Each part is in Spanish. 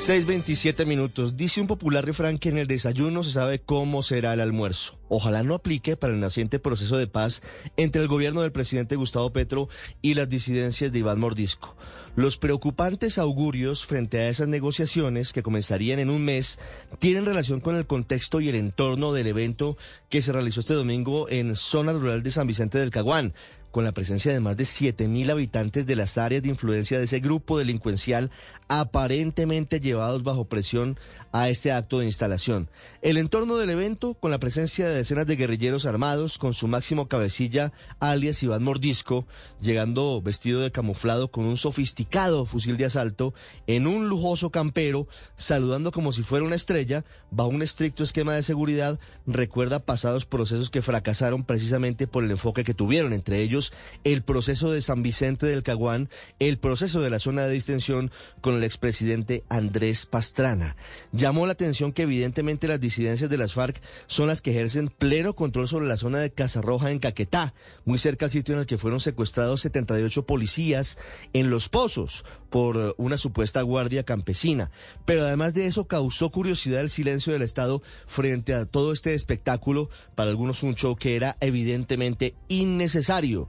6.27 minutos. Dice un popular refrán que en el desayuno se sabe cómo será el almuerzo. Ojalá no aplique para el naciente proceso de paz entre el gobierno del presidente Gustavo Petro y las disidencias de Iván Mordisco. Los preocupantes augurios frente a esas negociaciones que comenzarían en un mes tienen relación con el contexto y el entorno del evento que se realizó este domingo en zona rural de San Vicente del Caguán con la presencia de más de 7.000 habitantes de las áreas de influencia de ese grupo delincuencial aparentemente llevados bajo presión a este acto de instalación. El entorno del evento, con la presencia de decenas de guerrilleros armados, con su máximo cabecilla, alias Iván Mordisco, llegando vestido de camuflado con un sofisticado fusil de asalto, en un lujoso campero, saludando como si fuera una estrella, bajo un estricto esquema de seguridad, recuerda pasados procesos que fracasaron precisamente por el enfoque que tuvieron, entre ellos el proceso de San Vicente del Caguán, el proceso de la zona de distensión con el expresidente Andrés Pastrana. Llamó la atención que evidentemente las disidencias de las FARC son las que ejercen pleno control sobre la zona de Casarroja en Caquetá, muy cerca al sitio en el que fueron secuestrados 78 policías en Los Pozos por una supuesta guardia campesina. Pero además de eso causó curiosidad el silencio del Estado frente a todo este espectáculo, para algunos un show que era evidentemente innecesario.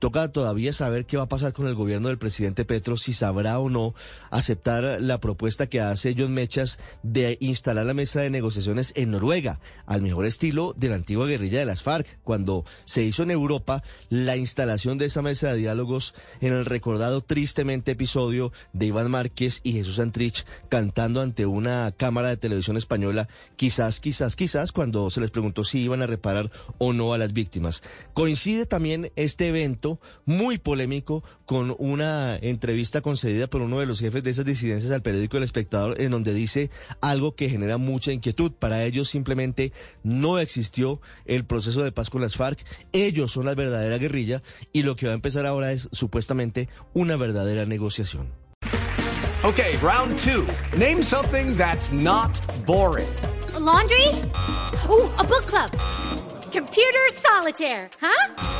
Toca todavía saber qué va a pasar con el gobierno del presidente Petro, si sabrá o no aceptar la propuesta que hace John Mechas de instalar la mesa de negociaciones en Noruega, al mejor estilo de la antigua guerrilla de las FARC, cuando se hizo en Europa la instalación de esa mesa de diálogos en el recordado tristemente episodio de Iván Márquez y Jesús Antrich cantando ante una cámara de televisión española, quizás, quizás, quizás, cuando se les preguntó si iban a reparar o no a las víctimas. Coincide también este evento muy polémico con una entrevista concedida por uno de los jefes de esas disidencias al periódico El Espectador, en donde dice algo que genera mucha inquietud. Para ellos simplemente no existió el proceso de paz con las FARC. Ellos son la verdadera guerrilla y lo que va a empezar ahora es supuestamente una verdadera negociación. Okay, round two. Name something that's not boring. A laundry? Ooh, a book club. Computer solitaire, huh?